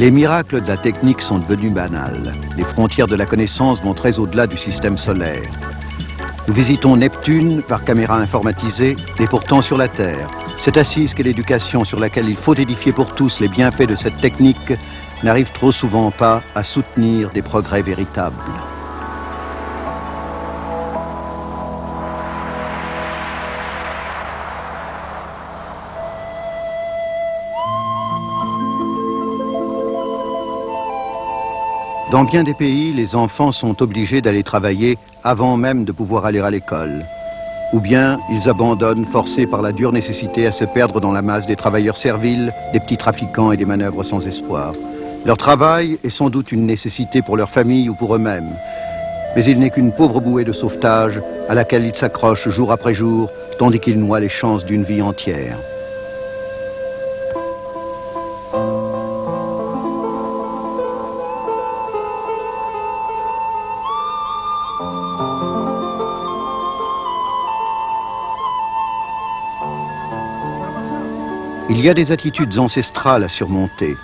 Les miracles de la technique sont devenus banals. Les frontières de la connaissance vont très au-delà du système solaire. Nous visitons Neptune par caméra informatisée et pourtant sur la Terre. Cette assise qu'est l'éducation sur laquelle il faut édifier pour tous les bienfaits de cette technique n'arrive trop souvent pas à soutenir des progrès véritables. Dans bien des pays, les enfants sont obligés d'aller travailler avant même de pouvoir aller à l'école. Ou bien ils abandonnent, forcés par la dure nécessité à se perdre dans la masse des travailleurs serviles, des petits trafiquants et des manœuvres sans espoir. Leur travail est sans doute une nécessité pour leur famille ou pour eux-mêmes, mais il n'est qu'une pauvre bouée de sauvetage à laquelle ils s'accrochent jour après jour, tandis qu'ils noient les chances d'une vie entière. Il y a des attitudes ancestrales à surmonter.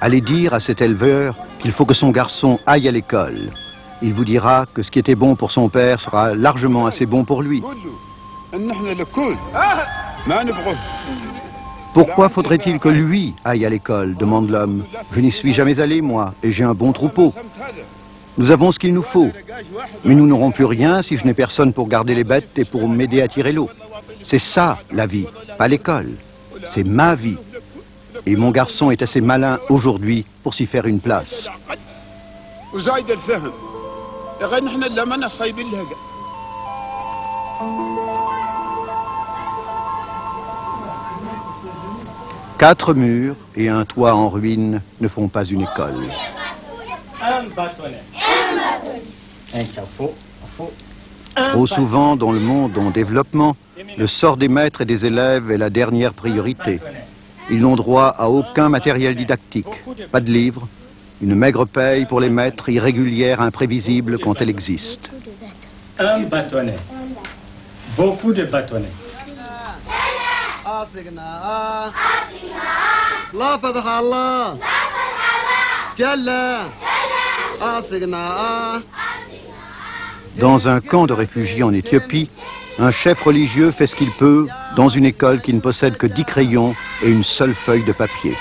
Allez dire à cet éleveur qu'il faut que son garçon aille à l'école. Il vous dira que ce qui était bon pour son père sera largement assez bon pour lui. Pourquoi faudrait-il que lui aille à l'école demande l'homme. Je n'y suis jamais allé, moi, et j'ai un bon troupeau. Nous avons ce qu'il nous faut. Mais nous n'aurons plus rien si je n'ai personne pour garder les bêtes et pour m'aider à tirer l'eau. C'est ça, la vie, pas l'école. C'est ma vie. Et mon garçon est assez malin aujourd'hui pour s'y faire une place. Quatre murs et un toit en ruine ne font pas une école. Un bâtonnet. Un chauffe-eau. Trop souvent, dans le monde en développement, le sort des maîtres et des élèves est la dernière priorité. Ils n'ont droit à aucun matériel didactique, pas de livres, une maigre paye pour les maîtres, irrégulière, imprévisible quand elle existe. Un bâtonnet. Beaucoup de bâtonnets. Dans un camp de réfugiés en Éthiopie, un chef religieux fait ce qu'il peut dans une école qui ne possède que dix crayons et une seule feuille de papier.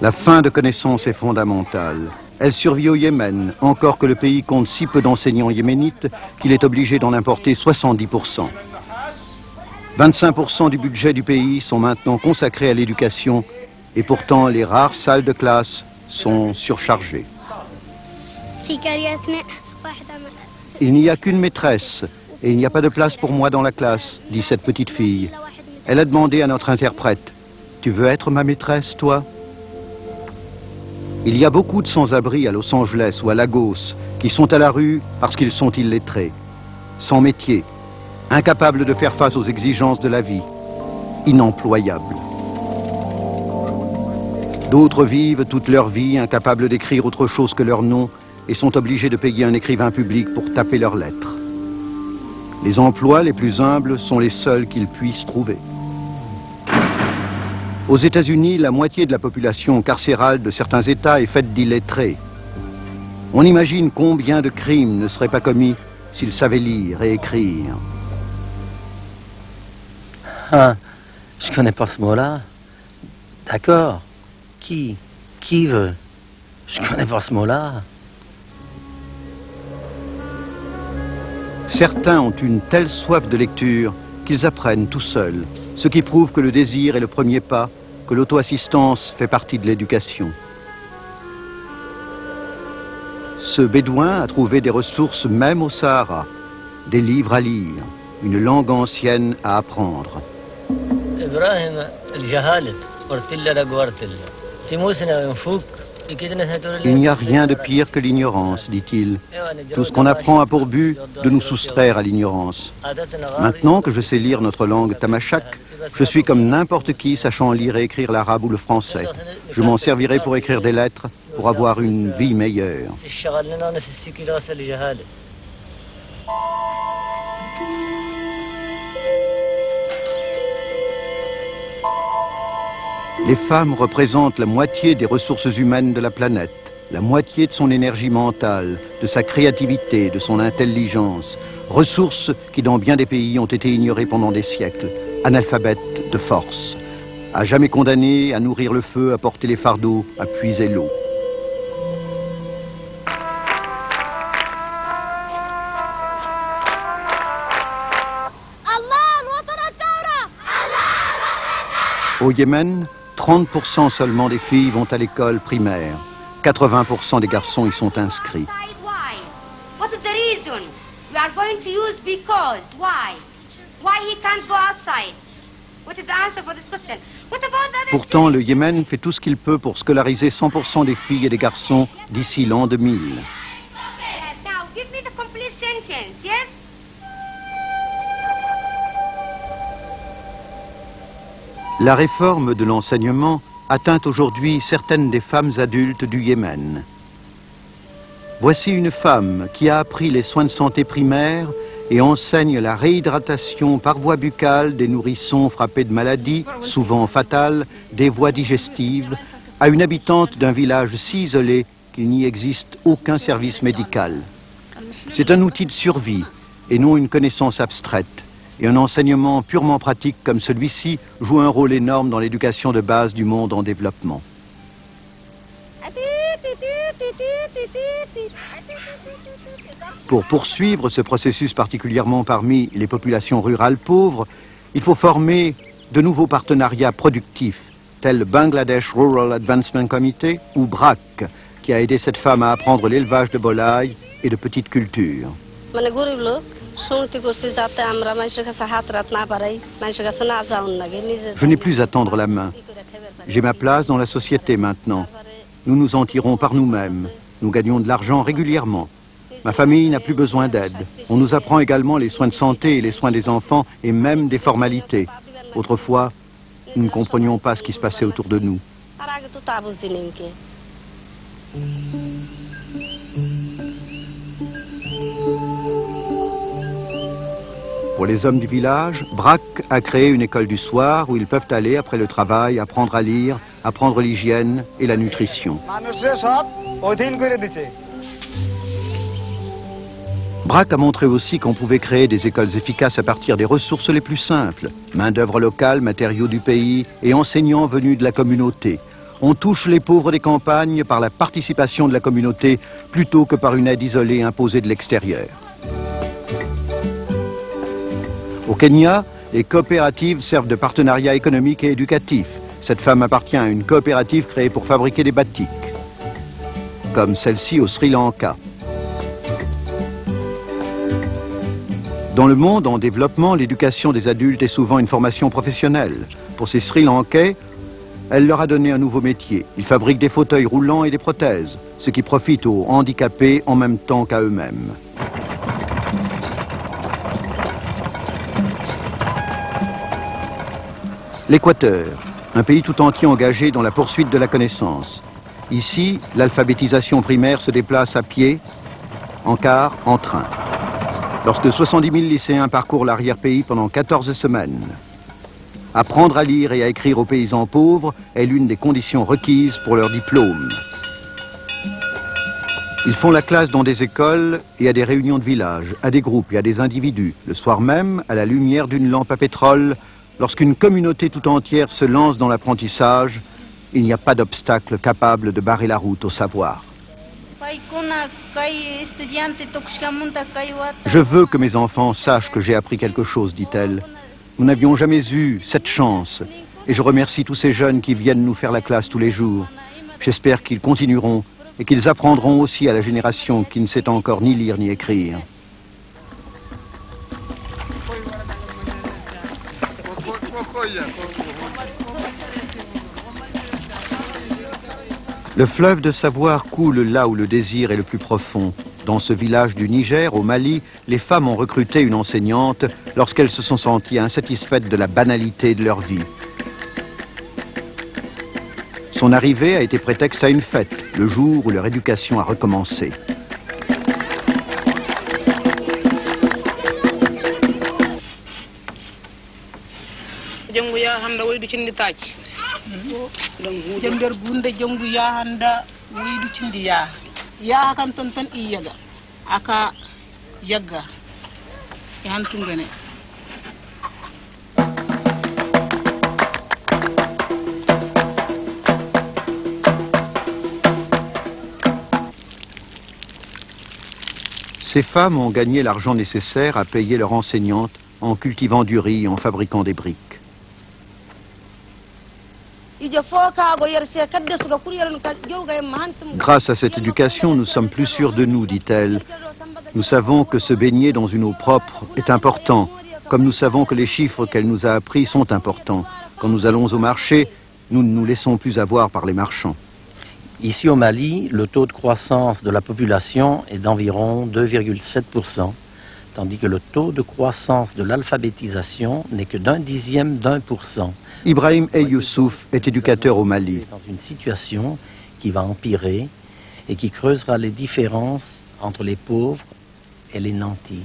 La fin de connaissance est fondamentale. Elle survit au Yémen, encore que le pays compte si peu d'enseignants yéménites qu'il est obligé d'en importer 70%. 25% du budget du pays sont maintenant consacrés à l'éducation et pourtant les rares salles de classe sont surchargées. Il n'y a qu'une maîtresse et il n'y a pas de place pour moi dans la classe, dit cette petite fille. Elle a demandé à notre interprète, Tu veux être ma maîtresse, toi? Il y a beaucoup de sans-abri à Los Angeles ou à Lagos qui sont à la rue parce qu'ils sont illettrés, sans métier, incapables de faire face aux exigences de la vie, inemployables. D'autres vivent toute leur vie incapables d'écrire autre chose que leur nom et sont obligés de payer un écrivain public pour taper leurs lettres. Les emplois les plus humbles sont les seuls qu'ils puissent trouver. Aux États-Unis, la moitié de la population carcérale de certains États est faite d'illettrés. On imagine combien de crimes ne seraient pas commis s'ils savaient lire et écrire. Ah, je connais pas ce mot-là. D'accord. Qui Qui veut? Je connais pas ce mot-là. Certains ont une telle soif de lecture qu'ils apprennent tout seuls, ce qui prouve que le désir est le premier pas, que l'auto-assistance fait partie de l'éducation. Ce bédouin a trouvé des ressources même au Sahara, des livres à lire, une langue ancienne à apprendre. Il n'y a rien de pire que l'ignorance, dit-il. Tout ce qu'on apprend a pour but de nous soustraire à l'ignorance. Maintenant que je sais lire notre langue tamashak, je suis comme n'importe qui sachant lire et écrire l'arabe ou le français. Je m'en servirai pour écrire des lettres, pour avoir une vie meilleure. Les femmes représentent la moitié des ressources humaines de la planète, la moitié de son énergie mentale, de sa créativité, de son intelligence, ressources qui dans bien des pays ont été ignorées pendant des siècles, analphabètes de force, à jamais condamnées à nourrir le feu, à porter les fardeaux, à puiser l'eau. Au Yémen, 30% seulement des filles vont à l'école primaire. 80% des garçons y sont inscrits. Why? What is the reason? We are going to use because? Why? Why he can't go outside? What is the answer for this question? What about the other Pourtant, le Yémen fait tout ce qu'il peut pour scolariser 100% des filles et des garçons d'ici l'an 2000. Yes, Now, give me the complete sentence, yes? La réforme de l'enseignement atteint aujourd'hui certaines des femmes adultes du Yémen. Voici une femme qui a appris les soins de santé primaires et enseigne la réhydratation par voie buccale des nourrissons frappés de maladies, souvent fatales, des voies digestives, à une habitante d'un village si isolé qu'il n'y existe aucun service médical. C'est un outil de survie et non une connaissance abstraite. Et un enseignement purement pratique comme celui-ci joue un rôle énorme dans l'éducation de base du monde en développement. Pour poursuivre ce processus particulièrement parmi les populations rurales pauvres, il faut former de nouveaux partenariats productifs, tels le Bangladesh Rural Advancement Committee ou BRAC, qui a aidé cette femme à apprendre l'élevage de volailles et de petites cultures. Je n'ai plus à tendre la main. J'ai ma place dans la société maintenant. Nous nous en tirons par nous-mêmes. Nous gagnons de l'argent régulièrement. Ma famille n'a plus besoin d'aide. On nous apprend également les soins de santé et les soins des enfants et même des formalités. Autrefois, nous ne comprenions pas ce qui se passait autour de nous. Pour les hommes du village, Braque a créé une école du soir où ils peuvent aller après le travail, apprendre à lire, apprendre l'hygiène et la nutrition. Braque a montré aussi qu'on pouvait créer des écoles efficaces à partir des ressources les plus simples, main-d'œuvre locale, matériaux du pays et enseignants venus de la communauté. On touche les pauvres des campagnes par la participation de la communauté plutôt que par une aide isolée imposée de l'extérieur. Au Kenya, les coopératives servent de partenariat économique et éducatif. Cette femme appartient à une coopérative créée pour fabriquer des batiks, comme celle-ci au Sri Lanka. Dans le monde en développement, l'éducation des adultes est souvent une formation professionnelle. Pour ces Sri Lankais, elle leur a donné un nouveau métier. Ils fabriquent des fauteuils roulants et des prothèses, ce qui profite aux handicapés en même temps qu'à eux-mêmes. L'Équateur, un pays tout entier engagé dans la poursuite de la connaissance. Ici, l'alphabétisation primaire se déplace à pied, en car, en train. Lorsque 70 000 lycéens parcourent l'arrière-pays pendant 14 semaines. Apprendre à lire et à écrire aux paysans pauvres est l'une des conditions requises pour leur diplôme. Ils font la classe dans des écoles et à des réunions de village, à des groupes et à des individus, le soir même, à la lumière d'une lampe à pétrole, lorsqu'une communauté tout entière se lance dans l'apprentissage, il n'y a pas d'obstacle capable de barrer la route au savoir. Je veux que mes enfants sachent que j'ai appris quelque chose, dit-elle. Nous n'avions jamais eu cette chance. Et je remercie tous ces jeunes qui viennent nous faire la classe tous les jours. J'espère qu'ils continueront et qu'ils apprendront aussi à la génération qui ne sait encore ni lire ni écrire. Le fleuve de savoir coule là où le désir est le plus profond. Dans ce village du Niger, au Mali, les femmes ont recruté une enseignante lorsqu'elles se sont senties insatisfaites de la banalité de leur vie. Son arrivée a été prétexte à une fête, le jour où leur éducation a recommencé. Ces femmes ont gagné l'argent nécessaire à payer leur enseignante en cultivant du riz en fabriquant des briques. Grâce à cette éducation, nous sommes plus sûrs de nous, dit-elle. Nous savons que se baigner dans une eau propre est important, comme nous savons que les chiffres qu'elle nous a appris sont importants. Quand nous allons au marché, nous ne nous laissons plus avoir par les marchands. Ici au Mali, le taux de croissance de la population est d'environ 2,7%, tandis que le taux de croissance de l'alphabétisation n'est que d'un dixième d'un pour cent. Ibrahim El Youssouf est éducateur au Mali. Dans une situation qui va empirer et qui creusera les différences entre les pauvres et les nantis.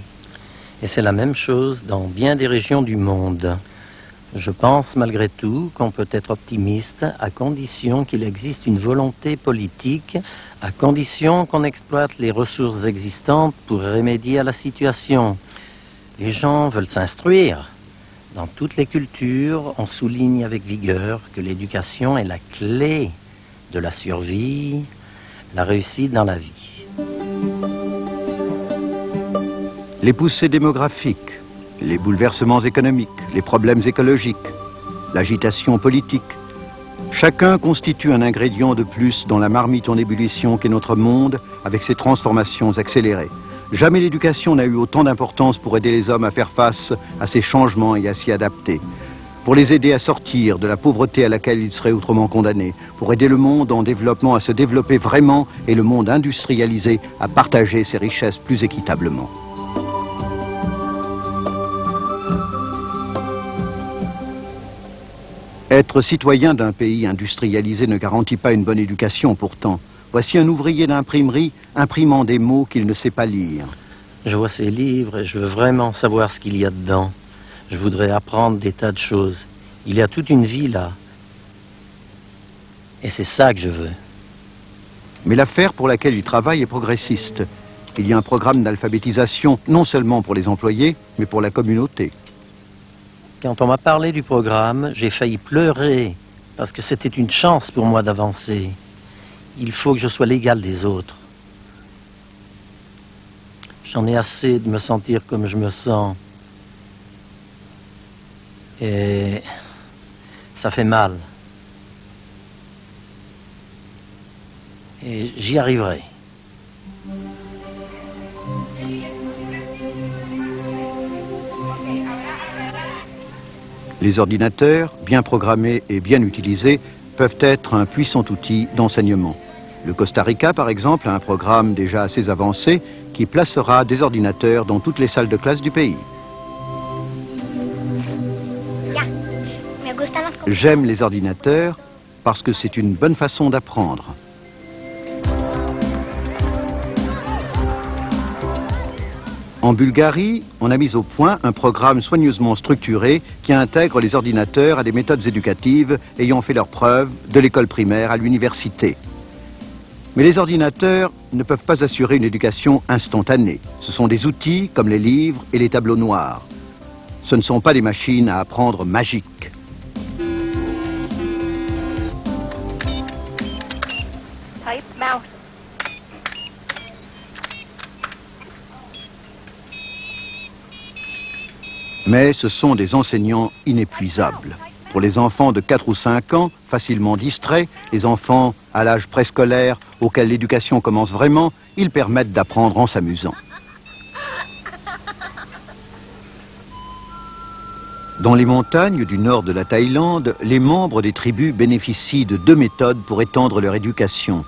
Et c'est la même chose dans bien des régions du monde. Je pense malgré tout qu'on peut être optimiste à condition qu'il existe une volonté politique, à condition qu'on exploite les ressources existantes pour remédier à la situation. Les gens veulent s'instruire. Dans toutes les cultures, on souligne avec vigueur que l'éducation est la clé de la survie, la réussite dans la vie. Les poussées démographiques, les bouleversements économiques, les problèmes écologiques, l'agitation politique. Chacun constitue un ingrédient de plus dans la marmite en ébullition qu'est notre monde avec ses transformations accélérées. Jamais l'éducation n'a eu autant d'importance pour aider les hommes à faire face à ces changements et à s'y adapter, pour les aider à sortir de la pauvreté à laquelle ils seraient autrement condamnés, pour aider le monde en développement à se développer vraiment et le monde industrialisé à partager ses richesses plus équitablement. Être citoyen d'un pays industrialisé ne garantit pas une bonne éducation pourtant. Voici un ouvrier d'imprimerie imprimant des mots qu'il ne sait pas lire. Je vois ces livres et je veux vraiment savoir ce qu'il y a dedans. Je voudrais apprendre des tas de choses. Il y a toute une vie là. Et c'est ça que je veux. Mais l'affaire pour laquelle il travaille est progressiste. Il y a un programme d'alphabétisation non seulement pour les employés, mais pour la communauté. Quand on m'a parlé du programme, j'ai failli pleurer parce que c'était une chance pour moi d'avancer. Il faut que je sois l'égal des autres. J'en ai assez de me sentir comme je me sens. Et ça fait mal. Et j'y arriverai. Les ordinateurs, bien programmés et bien utilisés, peuvent être un puissant outil d'enseignement. Le Costa Rica, par exemple, a un programme déjà assez avancé qui placera des ordinateurs dans toutes les salles de classe du pays. J'aime les ordinateurs parce que c'est une bonne façon d'apprendre. En Bulgarie, on a mis au point un programme soigneusement structuré qui intègre les ordinateurs à des méthodes éducatives ayant fait leurs preuves de l'école primaire à l'université. Mais les ordinateurs ne peuvent pas assurer une éducation instantanée. Ce sont des outils comme les livres et les tableaux noirs. Ce ne sont pas des machines à apprendre magiques. Mais ce sont des enseignants inépuisables. Pour les enfants de 4 ou 5 ans, facilement distraits, les enfants à l'âge préscolaire auquel l'éducation commence vraiment, ils permettent d'apprendre en s'amusant. Dans les montagnes du nord de la Thaïlande, les membres des tribus bénéficient de deux méthodes pour étendre leur éducation.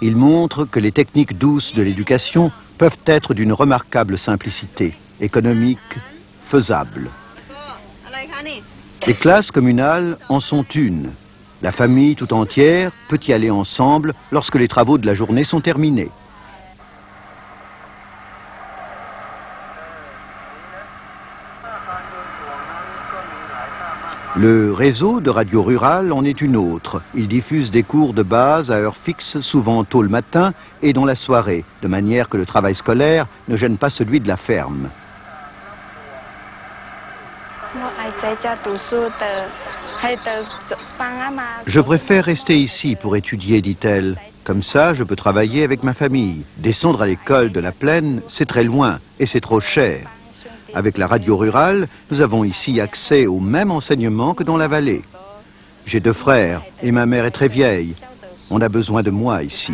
Ils montrent que les techniques douces de l'éducation peuvent être d'une remarquable simplicité, économique, faisable. Les classes communales en sont une. La famille tout entière peut y aller ensemble lorsque les travaux de la journée sont terminés. Le réseau de radio rurale en est une autre. Il diffuse des cours de base à heure fixe, souvent tôt le matin et dans la soirée, de manière que le travail scolaire ne gêne pas celui de la ferme. Je préfère rester ici pour étudier, dit-elle. Comme ça, je peux travailler avec ma famille. Descendre à l'école de la plaine, c'est très loin et c'est trop cher. Avec la radio rurale, nous avons ici accès au même enseignement que dans la vallée. J'ai deux frères et ma mère est très vieille. On a besoin de moi ici.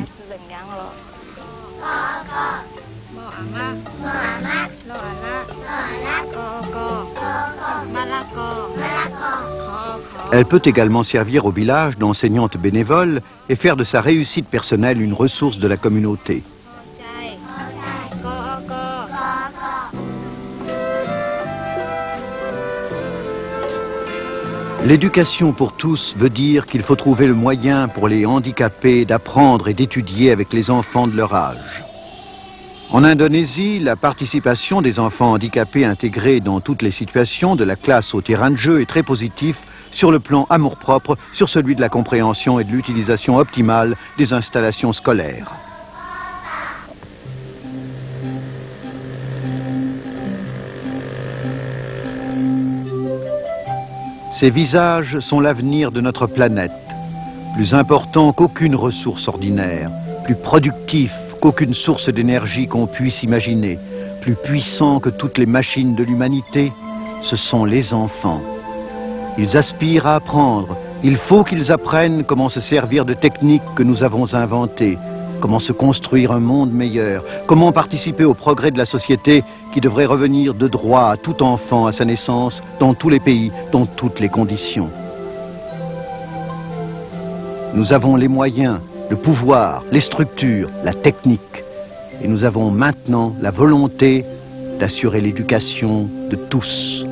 Elle peut également servir au village d'enseignante bénévole et faire de sa réussite personnelle une ressource de la communauté. L'éducation pour tous veut dire qu'il faut trouver le moyen pour les handicapés d'apprendre et d'étudier avec les enfants de leur âge. En Indonésie, la participation des enfants handicapés intégrés dans toutes les situations, de la classe au terrain de jeu, est très positive sur le plan amour-propre, sur celui de la compréhension et de l'utilisation optimale des installations scolaires. Ces visages sont l'avenir de notre planète, plus important qu'aucune ressource ordinaire, plus productif qu'aucune source d'énergie qu'on puisse imaginer, plus puissant que toutes les machines de l'humanité, ce sont les enfants. Ils aspirent à apprendre. Il faut qu'ils apprennent comment se servir de techniques que nous avons inventées, comment se construire un monde meilleur, comment participer au progrès de la société qui devrait revenir de droit à tout enfant à sa naissance, dans tous les pays, dans toutes les conditions. Nous avons les moyens, le pouvoir, les structures, la technique, et nous avons maintenant la volonté d'assurer l'éducation de tous.